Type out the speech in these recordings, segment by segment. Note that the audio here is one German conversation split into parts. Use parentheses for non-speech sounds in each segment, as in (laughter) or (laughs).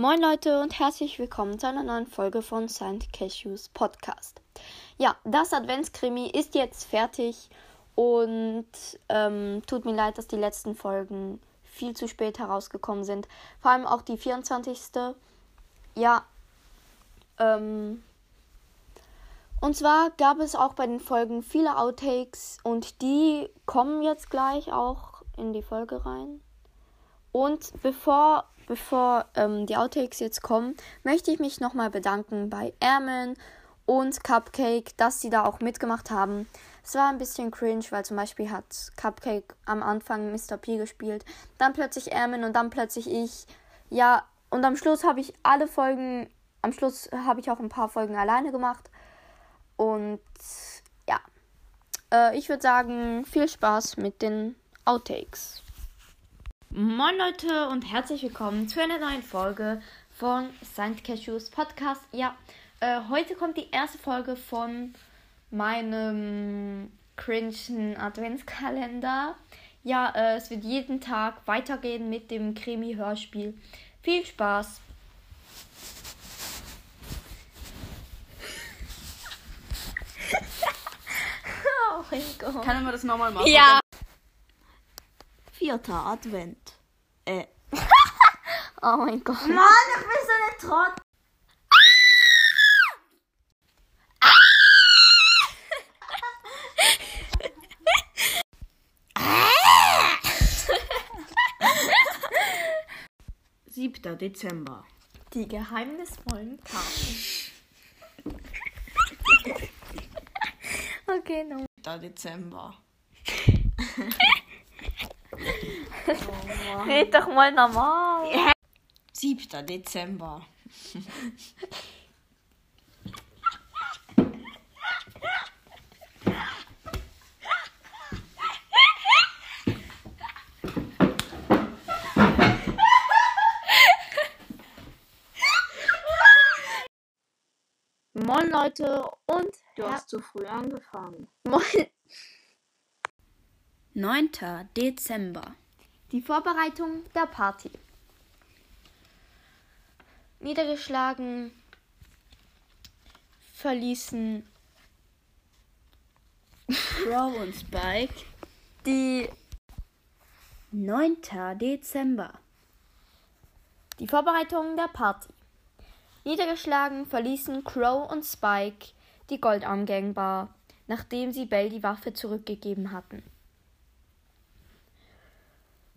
Moin Leute und herzlich willkommen zu einer neuen Folge von Saint Cashews Podcast. Ja, das Adventskrimi ist jetzt fertig und ähm, tut mir leid, dass die letzten Folgen viel zu spät herausgekommen sind. Vor allem auch die 24. Ja, ähm, und zwar gab es auch bei den Folgen viele Outtakes und die kommen jetzt gleich auch in die Folge rein. Und bevor, bevor ähm, die Outtakes jetzt kommen, möchte ich mich nochmal bedanken bei Airman und Cupcake, dass sie da auch mitgemacht haben. Es war ein bisschen cringe, weil zum Beispiel hat Cupcake am Anfang Mr. P gespielt, dann plötzlich Airman und dann plötzlich ich. Ja, und am Schluss habe ich alle Folgen, am Schluss habe ich auch ein paar Folgen alleine gemacht. Und ja, äh, ich würde sagen, viel Spaß mit den Outtakes. Moin Leute und herzlich willkommen zu einer neuen Folge von Saint Cashews Podcast. Ja, äh, heute kommt die erste Folge von meinem cringen Adventskalender. Ja, äh, es wird jeden Tag weitergehen mit dem Krimi-Hörspiel. Viel Spaß! (laughs) oh mein Gott. Kann man das nochmal machen? Ja. Vierter Advent. Äh. (laughs) Oh mein Gott. Mann, ich bin so eine Trott. Siebter Dezember. Die geheimnisvollen Karten. (laughs) okay, no. Siebter Dezember. (laughs) Red doch mal normal. Siebter Dezember. Moin Leute und Du hast zu früh angefangen. Moin. 9. Dezember. Die Vorbereitung der Party. Niedergeschlagen verließen Crow und Spike. die 9. Dezember. Die Vorbereitung der Party. Niedergeschlagen verließen Crow und Spike die Goldarm-Gang-Bar, nachdem sie Bell die Waffe zurückgegeben hatten.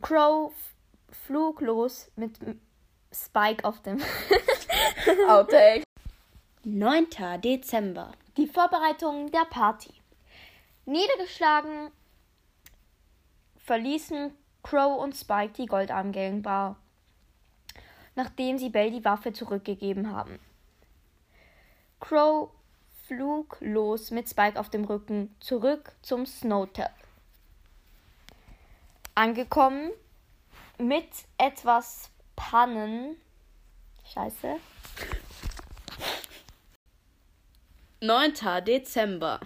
Crow flog los mit Spike auf dem (laughs) Outtake. 9. Dezember. Die Vorbereitung der Party. Niedergeschlagen verließen Crow und Spike die Goldarm-Gang-Bar, nachdem sie Bell die Waffe zurückgegeben haben. Crow flog los mit Spike auf dem Rücken zurück zum Snowtap. Angekommen mit etwas Pannen. Scheiße. 9. Dezember.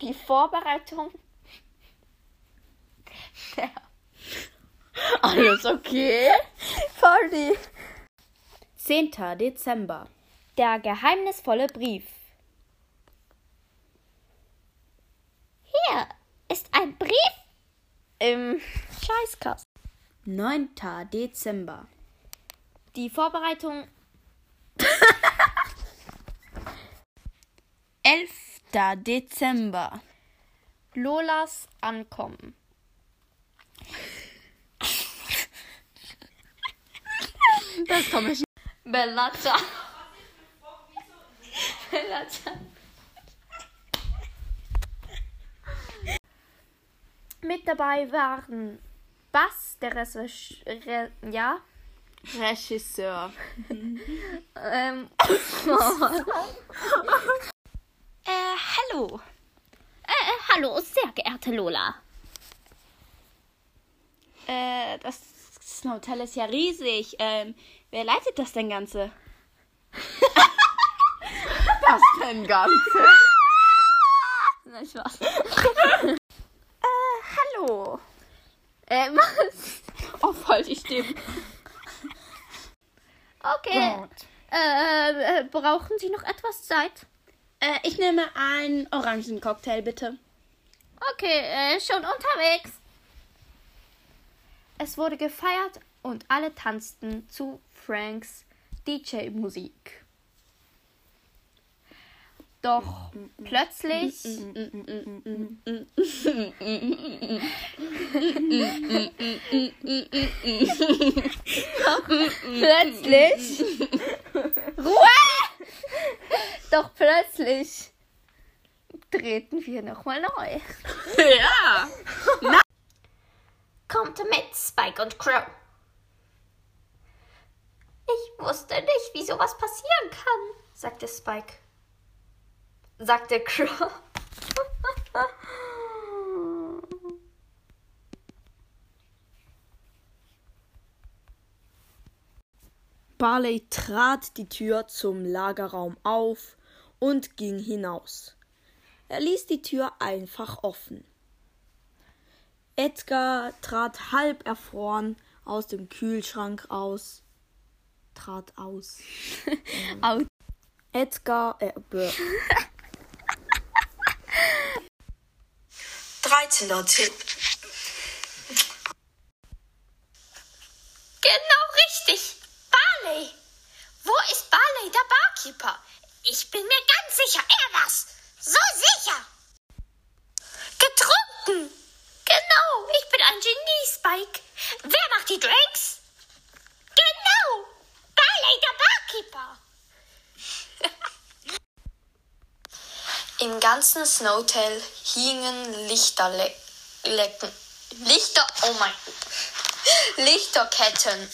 Die Vorbereitung (laughs) der Alles okay? (laughs) Party. 10. Dezember. Der geheimnisvolle Brief. Hier ist ein Brief im Scheißkasten. 9. Dezember. Die Vorbereitung (laughs) 11. Dezember. Lolas Ankommen. Das komme ich. Bellata. Bellata. Mit dabei waren Bass, der Recherch Re ja, Regisseur. (laughs) ähm, (laughs) Äh, hallo. Äh, äh, hallo, sehr geehrte Lola. Äh, das Hotel ist ja riesig. Ähm, wer leitet das denn Ganze? (laughs) das denn Ganze? Nein, Spaß. Ähm, was? (laughs) Oh, voll die Stimmen. Okay. Gut. Äh, äh, brauchen Sie noch etwas Zeit? Äh, ich nehme einen Orangencocktail, bitte. Okay, äh, schon unterwegs. Es wurde gefeiert und alle tanzten zu Franks DJ-Musik. Doch plötzlich plötzlich Ruhe! Doch plötzlich treten wir nochmal neu. Ja. Kommt mit, Spike und Crow. Ich wusste nicht, wie sowas passieren kann. sagte Spike. Sagte Crow. Barley trat die Tür zum Lagerraum auf und ging hinaus. Er ließ die Tür einfach offen. Edgar trat halb erfroren aus dem Kühlschrank aus. Trat aus. (laughs) Aus. Edgar, äh, (laughs) 13. Tipp. Genau richtig. Barley. Wo ist Barley, der Barkeeper? Ich bin mir ganz sicher, er war's. So sicher. Getrunken. Genau, ich bin ein Genie, Spike. Wer macht die Drinks? Genau. Barley, der Barkeeper. Im ganzen Snowtail hingen Lichterlecken. Lichter, oh mein Lichterketten.